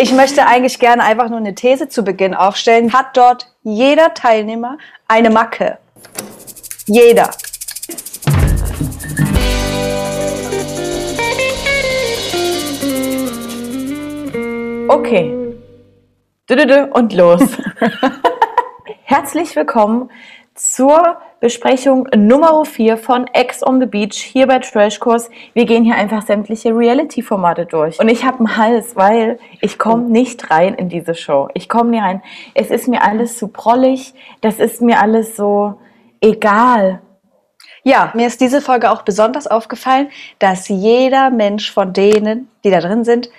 Ich möchte eigentlich gerne einfach nur eine These zu Beginn aufstellen. Hat dort jeder Teilnehmer eine Macke? Jeder. Okay. Und los. Herzlich willkommen zur Besprechung Nummer 4 von Ex on the Beach hier bei Trashkurs. Wir gehen hier einfach sämtliche Reality-Formate durch. Und ich habe einen Hals, weil ich komme nicht rein in diese Show. Ich komme nie rein. Es ist mir alles zu prollig. Das ist mir alles so egal. Ja, mir ist diese Folge auch besonders aufgefallen, dass jeder Mensch von denen, die da drin sind,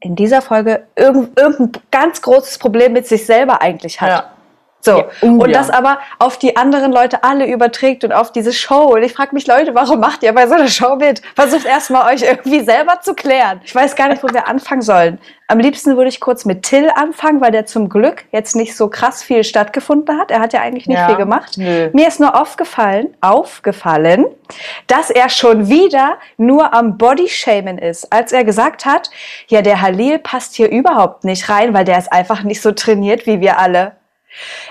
in dieser Folge irgend, irgendein ganz großes Problem mit sich selber eigentlich hat. Ja. So. Ja, oh und ja. das aber auf die anderen Leute alle überträgt und auf diese Show. Und ich frage mich, Leute, warum macht ihr bei so einer Show mit? Versucht erstmal euch irgendwie selber zu klären. Ich weiß gar nicht, wo wir anfangen sollen. Am liebsten würde ich kurz mit Till anfangen, weil der zum Glück jetzt nicht so krass viel stattgefunden hat. Er hat ja eigentlich nicht Ja, viel gemacht. nö. Mir ist nur aufgefallen, aufgefallen, dass er schon wieder nur am Bodyshamen ist. Als er gesagt hat, ja, der Halil passt hier überhaupt nicht rein, weil der ist einfach nicht so trainiert wie wir alle.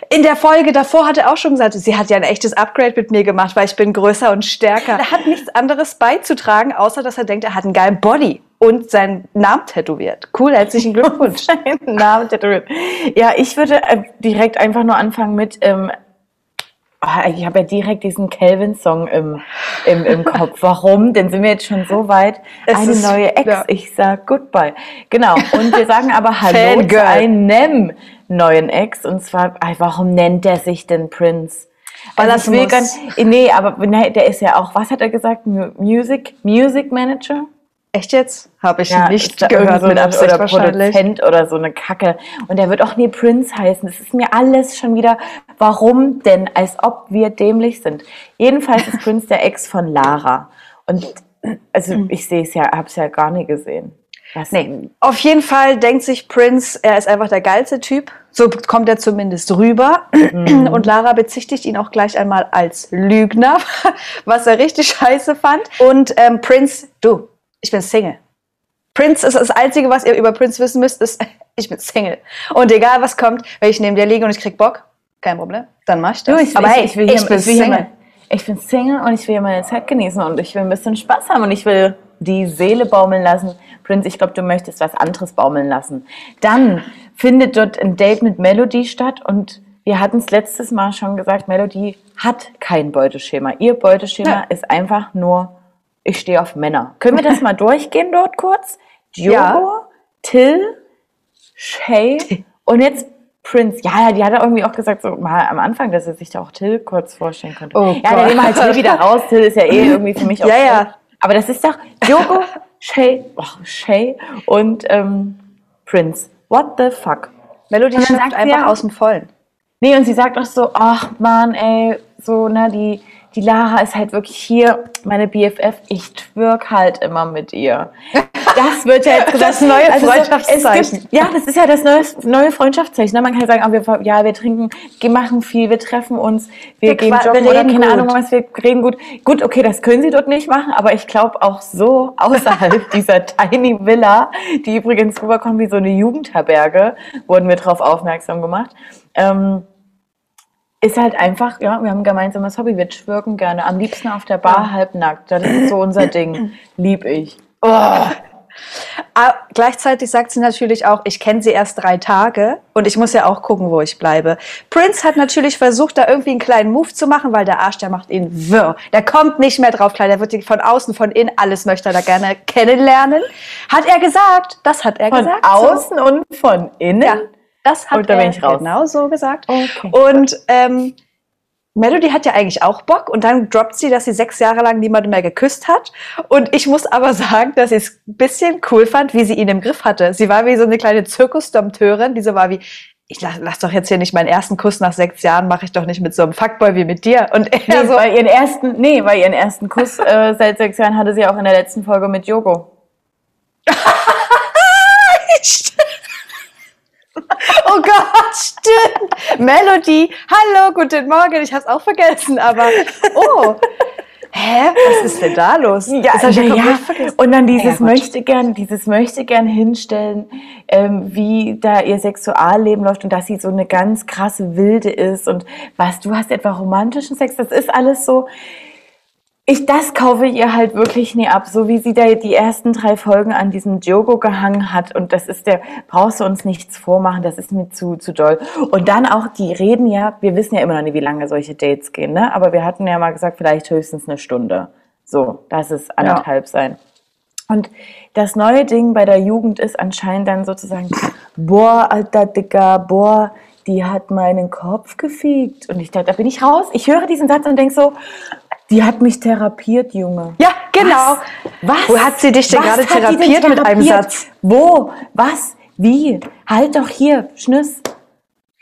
In der Folge davor hat er auch schon gesagt, sie hat ja ein echtes Upgrade mit mir gemacht, weil ich bin größer und stärker. Er hat nichts anderes beizutragen, außer dass er denkt, er hat einen geilen Body und seinen Namen tätowiert. Cool, herzlichen Glückwunsch. Namen tätowiert. Ja, ich würde äh, direkt einfach nur anfangen mit, ähm, ah, ich habe ja direkt diesen Calvin-Song im, im, im Kopf. Warum? Denn sind wir jetzt schon so weit. Es Eine ist- neue Ex. ja. Ich sag Goodbye. Genau. Und wir sagen aber Hallo zu Fangirl. einem neuen Ex. Und zwar, warum nennt er sich denn Prince? Weil Also das will ganz, nee, aber nee, der ist ja auch, was hat er gesagt? Mu- Music, Music Manager? Echt jetzt? Habe ich Ja, nicht gehört so mit Absicht oder. Produzent oder so eine Kacke. Und der wird auch nie Prince heißen. Das ist mir alles schon wieder, warum denn? Als ob wir dämlich sind. Jedenfalls ist Prince der Ex von Lara. Und also ich sehe es ja, habe es ja gar nie gesehen. Was, Nee. Auf jeden Fall denkt sich Prince, er ist einfach der geilste Typ. So kommt er zumindest rüber. Und Lara bezichtigt ihn auch gleich einmal als Lügner, was er richtig scheiße fand. Und ähm, Prince, du, ich bin Single. Prince ist das Einzige, was ihr über Prince wissen müsst, ist, ich bin Single. Und egal was kommt, wenn ich neben dir liege und ich krieg Bock, kein Problem, dann mach ich das. Du, ich, Aber hey, ich, will hier, ich bin ich, hier Single. mal, ich bin Single und ich will hier meine Zeit genießen und ich will ein bisschen Spaß haben und ich will die Seele baumeln lassen. Prinz, ich glaube, du möchtest was anderes baumeln lassen. Dann findet dort ein Date mit Melody statt und wir hatten es letztes Mal schon gesagt, Melody hat kein Beuteschema. Ihr Beuteschema Ja. ist einfach nur, ich stehe auf Männer. Können wir das mal durchgehen dort kurz? Diogo, Ja. Till, Shay und jetzt Prince. Ja, ja, die hat ja irgendwie auch gesagt, so mal am Anfang, dass er sich da auch Till kurz vorstellen könnte. Oh ja, dann nehmen wir halt Till wieder raus. Till ist ja eh irgendwie für mich auch. Ja, ja. Aber das ist doch Diogo, Shay, oh, Shay und ähm, Prince. What the fuck? Melody sie einfach ja- aus dem Vollen. Nee, und sie sagt auch so, ach man, ey, so, ne, die, die Lara ist halt wirklich hier, meine BFF, ich twerk halt immer mit ihr. Das wird ja jetzt gesagt. Das neue Also so, Freundschaftszeichen. es gibt, ja, das ist ja das neue, neue Freundschaftszeichen. ne? Man kann ja sagen, ah, wir, ja, wir trinken, wir machen viel, wir treffen uns, wir, Wir gehen joggen wir oder keine gut. Ahnung was, wir reden gut. Gut, okay, das können sie dort nicht machen, aber ich glaube auch so außerhalb dieser Tiny Villa, die übrigens rüberkommt wie so eine Jugendherberge, wurden wir darauf aufmerksam gemacht. Ähm, ist halt einfach, ja, wir haben ein gemeinsames Hobby, wir schwirken gerne. Am liebsten auf der Bar halbnackt. Das ist so unser Ding. Lieb ich. Ah, gleichzeitig sagt sie natürlich auch, ich kenne sie erst drei Tage und ich muss ja auch gucken, wo ich bleibe. Prince hat natürlich versucht, da irgendwie einen kleinen Move zu machen, weil der Arsch, der macht ihn wirr. Der kommt nicht mehr drauf klar, der wird von außen, von innen, alles möchte er da gerne kennenlernen. Hat er gesagt, das hat er Von gesagt. außen und von innen. Ja, das hat Und da er genau so gesagt. Okay. Und ähm, Melody hat ja eigentlich auch Bock und dann droppt sie, dass sie sechs Jahre lang niemanden mehr geküsst hat. Und ich muss aber sagen, dass ich es ein bisschen cool fand, wie sie ihn im Griff hatte. Sie war wie so eine kleine Zirkusdompteurin, die so war wie, ich lass, lass doch jetzt hier nicht meinen ersten Kuss nach sechs Jahren, mache ich doch nicht mit so einem Fuckboy wie mit dir. Und er Nee, so, weil ihren ersten, nee, weil ihren ersten Kuss äh, seit sechs Jahren hatte sie auch in der letzten Folge mit Jogo. oh Gott, stimmt. Melody, hallo, guten Morgen. Ich habe es auch vergessen, aber oh. hä, was ist denn da los? Ja, Das ja, ja. Und dann dieses Ja, gut. möchte gern, dieses möchte gern hinstellen, ähm, wie da ihr Sexualleben läuft und dass sie so eine ganz krasse Wilde ist und was, du hast etwa romantischen Sex, das ist alles so, ich, das kaufe ich ihr halt wirklich nie ab, so wie sie da die ersten drei Folgen an diesem Diogo gehangen hat und das ist der, brauchst du uns nichts vormachen, das ist mir zu, zu doll. Und dann auch, die reden ja, wir wissen ja immer noch nicht, wie lange solche Dates gehen, ne? aber wir hatten ja mal gesagt, vielleicht höchstens eine Stunde. So, lass es anderthalb sein. Und das neue Ding bei der Jugend ist anscheinend dann sozusagen, boah, alter Dicker, boah, die hat meinen Kopf gefiegt. Und ich dachte, da bin ich raus. Ich höre diesen Satz und denke so, die hat mich therapiert, Junge. Ja, genau. Was? Wo hat sie dich denn Was gerade die denn therapiert mit einem therapiert? Satz? Wo? Was? Wie? Halt doch hier, Schnüss.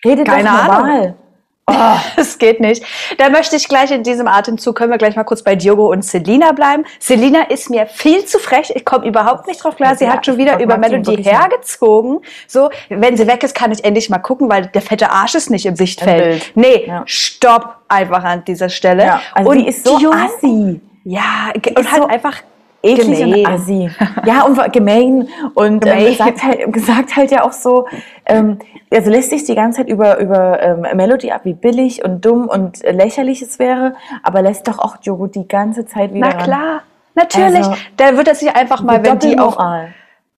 Rede Keine doch normal. Ahnung. Oh, das geht nicht. Da möchte ich gleich in diesem Atemzug, können wir gleich mal kurz bei Diogo und Selina bleiben. Selina ist mir viel zu frech. Ich komme überhaupt nicht drauf klar. Sie Ja, hat schon wieder über Melody hergezogen. So, wenn sie weg ist, kann ich endlich mal gucken, weil der fette Arsch ist nicht im Sichtfeld. Bild. Nee, Ja. stopp einfach an dieser Stelle. Ja, also die ist so Diogo- assi. Ja, und halt so einfach eklig gemein. und assi. Ja, und gemein. Und Gemein. Ähm, sagt, halt, gesagt halt ja auch so, ähm, also lässt sich die ganze Zeit über, über ähm, Melody ab, wie billig und dumm und lächerlich es wäre, aber lässt doch auch Diogo die ganze Zeit wieder Na ran. klar, natürlich. Also, da wird er sich einfach mal, wenn die Doppelmoral.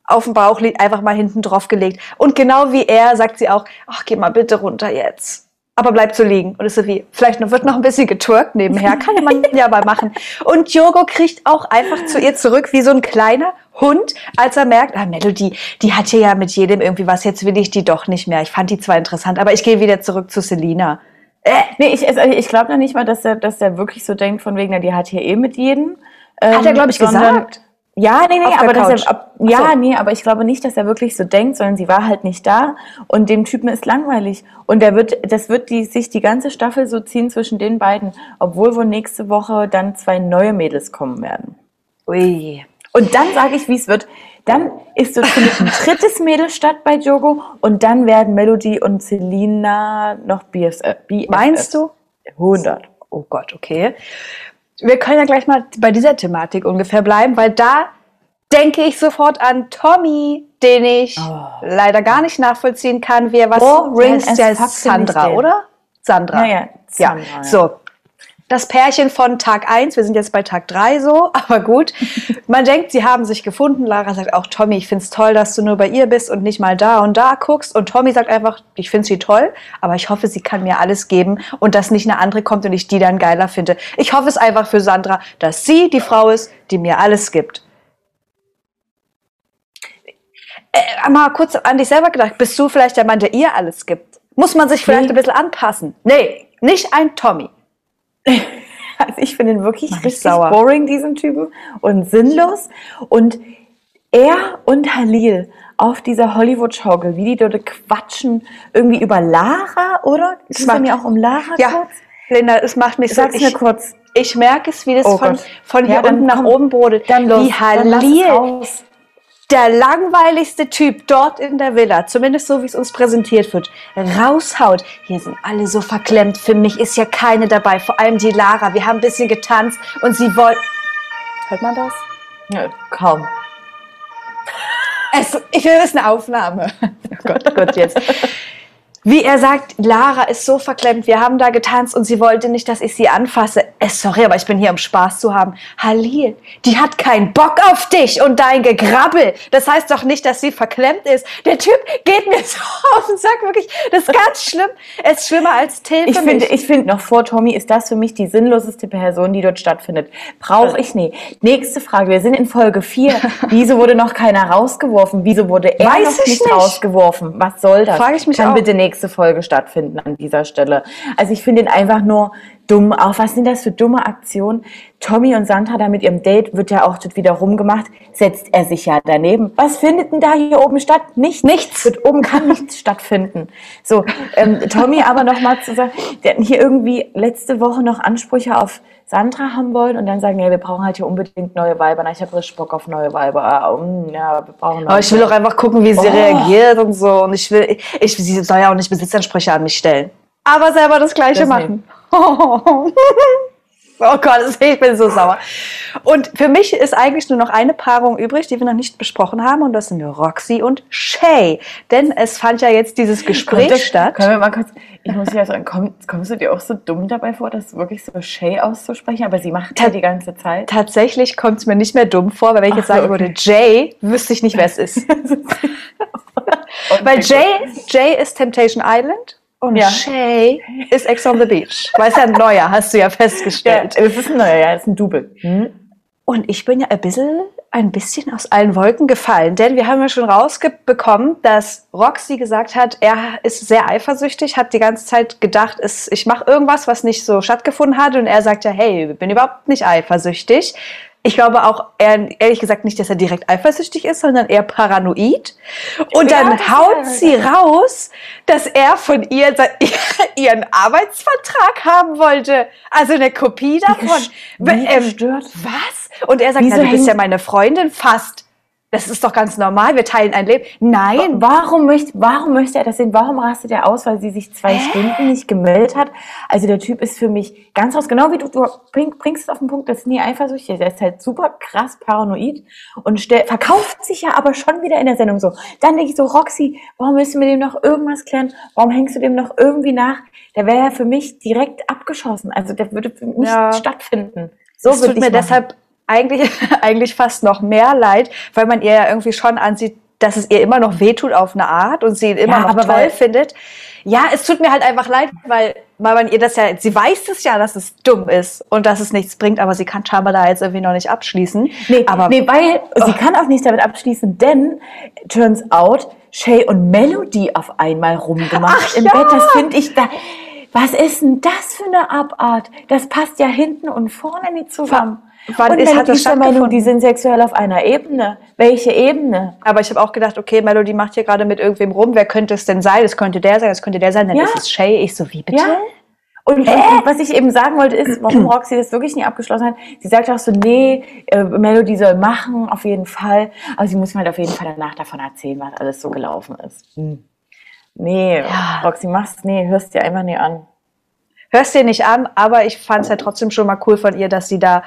auf dem Bauch liegt, einfach mal hinten drauf gelegt. Und genau wie er sagt sie auch, ach, geh mal bitte runter jetzt. Aber bleib so liegen. Und ist so wie, vielleicht noch, wird noch ein bisschen getwerkt nebenher. Kann man ja mal machen. Und Diogo kriegt auch einfach zu ihr zurück wie so ein kleiner Hund, als er merkt, ah, Melody, die hat hier ja mit jedem irgendwie was, jetzt will ich die doch nicht mehr. Ich fand die zwar interessant, aber ich gehe wieder zurück zu Selina. Äh, Nee, ich, also ich glaube noch nicht mal, dass er, dass er wirklich so denkt, von wegen, na, die hat hier eh mit jedem. Hat er, Ähm, glaube ich, sondern- gesagt. Ja, nee, nee, aber er, ab, ja, so. nee, aber ich glaube nicht, dass er wirklich so denkt, sondern sie war halt nicht da und dem Typen ist langweilig und der wird, das wird die, sich die ganze Staffel so ziehen zwischen den beiden, obwohl wohl nächste Woche dann zwei neue Mädels kommen werden. Ui. Und dann sage ich, wie es wird. Dann ist so findet ein drittes Mädel statt bei Jogo und dann werden Melody und Selina noch BFF. BFF. Meinst du? 100. Oh Gott, okay. Wir können ja gleich mal bei dieser Thematik ungefähr bleiben, weil da denke ich sofort an Tommy, den ich leider gar nicht nachvollziehen kann, wie er was heißt as der Sandra, oder? Sandra. Ja, ja, Sandra, ja. So. Das Pärchen von Tag 1, wir sind jetzt bei Tag 3 so, aber gut. Man denkt, sie haben sich gefunden. Lara sagt auch, Tommy, ich finde es toll, dass du nur bei ihr bist und nicht mal da und da guckst. Und Tommy sagt einfach, ich finde sie toll, aber ich hoffe, sie kann mir alles geben und dass nicht eine andere kommt und ich die dann geiler finde. Ich hoffe es einfach für Sandra, dass sie die Frau ist, die mir alles gibt. Äh, mal kurz an dich selber gedacht. Bist du vielleicht der Mann, der ihr alles gibt? Muss man sich vielleicht Nee. ein bisschen anpassen? Nee, nicht ein Tommy. Also ich finde ihn wirklich richtig sauer. boring, diesen Typen, und sinnlos. Und er und Halil auf dieser Hollywood-Schaukel, wie die dort quatschen, irgendwie über Lara, oder? Geht es bei macht- mir auch um Lara Ja, kurz? Linda, es macht mich so. Sag's mir Ich, kurz. ich merke es, wie das Oh von, von hier Ja, unten nach oben brodelt. Dann los, wie Halil. Der langweiligste Typ dort in der Villa, zumindest so wie es uns präsentiert wird, raushaut. Hier sind alle so verklemmt. Für mich ist ja keine dabei, vor allem die Lara. Wir haben ein bisschen getanzt und sie wollte. Hört man das? Ja, kaum. Es, ich will, ist eine Aufnahme. Oh Gott, Gott, jetzt. Wie er sagt, Lara ist so verklemmt, wir haben da getanzt und sie wollte nicht, dass ich sie anfasse. Äh, sorry, aber ich bin hier, um Spaß zu haben. Halil, die hat keinen Bock auf dich und dein Gegrabbel. Das heißt doch nicht, dass sie verklemmt ist. Der Typ geht mir so auf den Sack, wirklich. Das ist ganz schlimm. Es ist schlimmer als Till Ich finde, ich finde noch vor Tommy ist das für mich die sinnloseste Person, die dort stattfindet. Brauche ich nie. Nächste Frage. Wir sind in Folge 4. Wieso wurde noch keiner rausgeworfen? Wieso wurde er Weiß noch ich nicht, nicht. rausgeworfen? Was soll das? Frage ich mich Kann auch. bitte nächste Folge stattfinden an dieser Stelle. Also ich finde ihn einfach nur dumm. Auch was sind das für dumme Aktionen? Tommy und Sandra da mit ihrem Date wird ja auch dort wieder rumgemacht. Setzt er sich ja daneben. Was findet denn da hier oben statt? Nichts. Nichts. Dort oben kann nichts stattfinden. So, ähm, Tommy aber noch mal zu sagen, der hatten hier irgendwie letzte Woche noch Ansprüche auf Sandra haben wollen und dann sagen, ja, wir brauchen halt hier unbedingt neue Weiber. Na, ich habe richtig Bock auf neue Weiber. Ja, wir brauchen Aber ich will doch einfach gucken, wie sie Oh. reagiert und so. Und ich will, ich, sie soll ja auch nicht Besitzansprüche an mich stellen. Aber selber das Gleiche Das machen. Oh Gott, ich bin so sauer. Und für mich ist eigentlich nur noch eine Paarung übrig, die wir noch nicht besprochen haben, und das sind Roxy und Shay. Denn es fand ja jetzt dieses Gespräch Kommt statt. Können wir mal kurz, ich muss ja sagen, komm, kommst du dir auch so dumm dabei vor, das wirklich so Shay auszusprechen? Aber sie macht ja die ganze Zeit. Tatsächlich kommt es mir nicht mehr dumm vor, weil wenn ich jetzt Ach, sagen würde Jay, wüsste ich nicht, wer es ist. Weil Jay, Jay ist Temptation Island und Ja. Shay ist Ex on the Beach. Weil es ja ein neuer, hast du ja Ja, festgestellt. das ist ein neuer, ja, das ist ein Double. Hm? Und ich bin ja ein bisschen, ein bisschen aus allen Wolken gefallen, denn wir haben ja schon rausbekommen, dass Roxy gesagt hat, er ist sehr eifersüchtig, hat die ganze Zeit gedacht, es, ich mache irgendwas, was nicht so stattgefunden hat und er sagt ja, hey, ich bin überhaupt nicht eifersüchtig. Ich glaube auch ehrlich gesagt nicht, dass er direkt eifersüchtig ist, sondern eher paranoid. Und Ja, dann haut sie raus, dass er von ihr ihren Arbeitsvertrag haben wollte. Also eine Kopie davon. wie Ähm, gestört. was? Und er sagt, na, du bist ja meine Freundin fast. Das ist doch ganz normal, wir teilen ein Leben. Nein, Warum möchte, warum möchte er das sehen? Warum rastet er aus, weil sie sich zwei Stunden nicht gemeldet hat? Also der Typ ist für mich ganz raus, genau wie du, du bring, bringst es auf den Punkt, das ist nie eifersüchtig. Der ist halt super krass paranoid und stell, verkauft sich ja aber schon wieder in der Sendung so. Dann denke ich so, Roxy, warum müssen wir dem noch irgendwas klären? Warum hängst du dem noch irgendwie nach? Der wäre ja für mich direkt abgeschossen. Also der würde für mich Ja. stattfinden. So es würde tut ich mir machen. deshalb eigentlich, eigentlich fast noch mehr leid, weil man ihr ja irgendwie schon ansieht, dass es ihr immer noch wehtut auf eine Art und sie ihn immer Ja, noch toll weil- findet. Ja, es tut mir halt einfach leid, weil, weil man ihr das ja, sie weiß es ja, dass es dumm ist und dass es nichts bringt, aber sie kann scheinbar da jetzt irgendwie noch nicht abschließen. Nee, aber nee, weil sie kann auch nichts damit abschließen, denn turns out, Shay und Melody auf einmal rumgemacht Ach im ja! Bett. Das finde ich da. Was ist denn das für eine Abart? Das passt ja hinten und vorne nicht zusammen. Wann und ist- Melody das ist der Meinung, die sind sexuell auf einer Ebene. Welche Ebene? Aber ich habe auch gedacht, okay, Melody macht hier gerade mit irgendwem rum. Wer könnte es denn sein? Es könnte der sein, es könnte der sein. Dann Ja. ist es Shay. Ich so, wie bitte? Ja. Und, und was ich eben sagen wollte, ist, warum Roxy das wirklich nie abgeschlossen hat. Sie sagt auch so, nee, äh, Melody soll machen, auf jeden Fall. Aber sie muss mir halt auf jeden Fall danach davon erzählen, was alles so gelaufen ist. Hm. Nee, Ja. Roxy, mach's, nee, hörst dir einfach nie an. Hörst dir nicht an, aber ich fand es ja trotzdem schon mal cool von ihr, dass sie da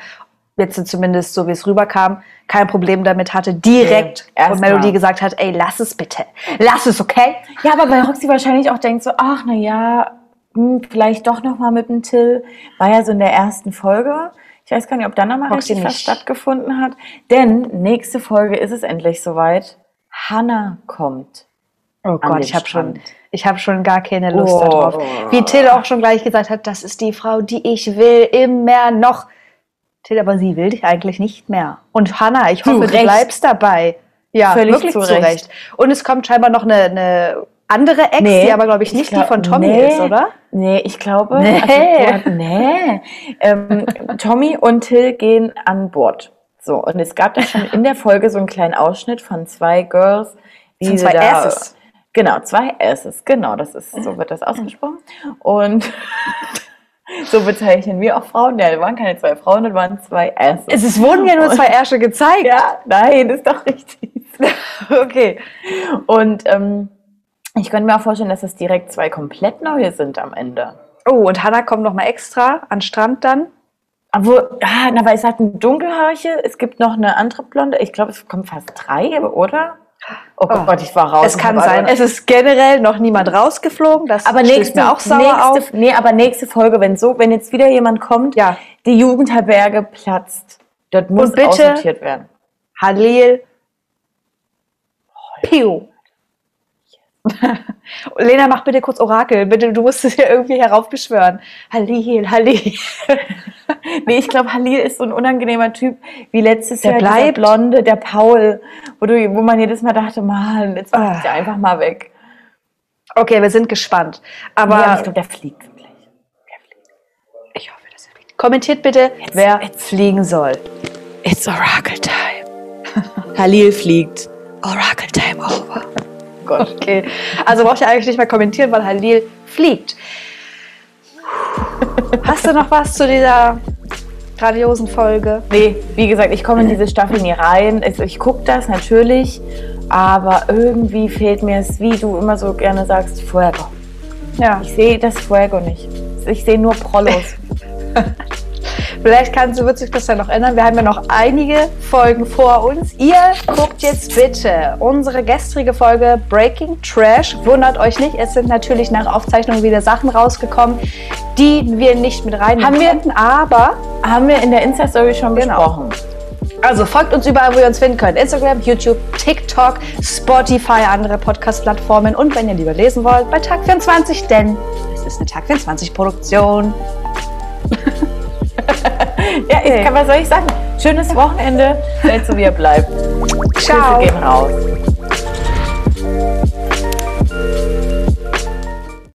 jetzt zumindest so wie es rüberkam, kein Problem damit hatte, direkt erst und Melody mal. gesagt hat, ey, lass es bitte. Lass es, okay? Ja, aber weil Roxy wahrscheinlich auch denkt so, ach, na ja, hm, vielleicht doch noch mal mit dem Till. War ja so in der ersten Folge. Ich weiß gar nicht, ob dann noch mal Roxy richtig was stattgefunden hat. Denn nächste Folge ist es endlich soweit. Hannah kommt. Oh Gott, ich habe schon, ich habe schon gar keine Lust Oh. darauf. Wie Till auch schon gleich gesagt hat, das ist die Frau, die ich will, immer noch. Till, aber sie will dich eigentlich nicht mehr. Und Hannah, ich hoffe, du Recht. bleibst dabei. Ja, Völlig wirklich zu zu Recht. Recht. Und es kommt scheinbar noch eine, eine andere Ex, die aber, glaube ich, nicht die glaub- von Tommy nee, ist, oder? Nee, ich glaube. Nee. Also, nee. Ähm, Tommy und Till gehen an Bord. So, und es gab da schon in der Folge so einen kleinen Ausschnitt von zwei Girls. Wie Von zwei da, Asses. Genau, zwei Asses, genau, das ist, so wird das ausgesprochen. Und so bezeichnen wir auch Frauen. Ja, das waren keine zwei Frauen, das waren zwei Asses. Es ist, wurden ja nur zwei Ärsche gezeigt. ja, nein, ist doch richtig. Okay. Und ähm, ich könnte mir auch vorstellen, dass es direkt zwei komplett neue sind am Ende. Oh, und Hannah kommt noch mal extra an den Strand dann. Aber, ah, na, weil es hat eine dunkelhaarige, es gibt noch eine andere Blonde. Ich glaube, es kommen fast drei, oder? Oh, Oh. Gott, ich war raus. Es kann sein. Es ist generell noch niemand rausgeflogen. Das aber nächste, mir auch sauer auf. nächste, nee, aber nächste Folge, wenn so, wenn jetzt wieder jemand kommt, Ja. die Jugendherberge platzt. Dort muss Und bitte- aussortiert werden. Halil. Piu. Lena, mach bitte kurz Orakel. Bitte, du musst es ja irgendwie heraufbeschwören. Halil, Halil. Nee, ich glaube, Halil ist so ein unangenehmer Typ wie letztes Der Jahr bleibt. dieser Blonde, der Paul, wo, du, wo man jedes Mal dachte, Mann, jetzt mach Ah. ich dir einfach mal weg. Okay, wir sind gespannt. Aber ja, ich glaube, der fliegt wirklich. ich hoffe, dass er fliegt. Kommentiert bitte, wer fliegen soll. It's Oracle Time. Halil fliegt. Oracle Time over. Gott. Okay. Also braucht ihr eigentlich nicht mehr kommentieren, weil Halil fliegt. Hast du noch was zu dieser grandiosen Folge? Nee, wie gesagt, ich komme in diese Staffel nie rein. Ich, ich gucke das natürlich, aber irgendwie fehlt mir es, wie du immer so gerne sagst, Fuego. Ja. Ich sehe das Fuego nicht. Ich sehe nur Prollos. Vielleicht kannst, wird sich das ja noch ändern. Wir haben ja noch einige Folgen vor uns. Ihr guckt jetzt bitte unsere gestrige Folge Breaking Trash. Wundert euch nicht, es sind natürlich nach Aufzeichnung wieder Sachen rausgekommen, die wir nicht mit rein Haben wir- aber Haben wir in der Insta-Story schon Genau. besprochen. also folgt uns überall, wo ihr uns finden könnt. Instagram, YouTube, TikTok, Spotify, andere Podcast-Plattformen und wenn ihr lieber lesen wollt, bei Tag 24, denn es ist eine Tag 24 Produktion. Ja, ich kann, was soll ich sagen? Schönes Wochenende. Seid so, wie ihr bleibt. Ciao. Grüße gehen raus.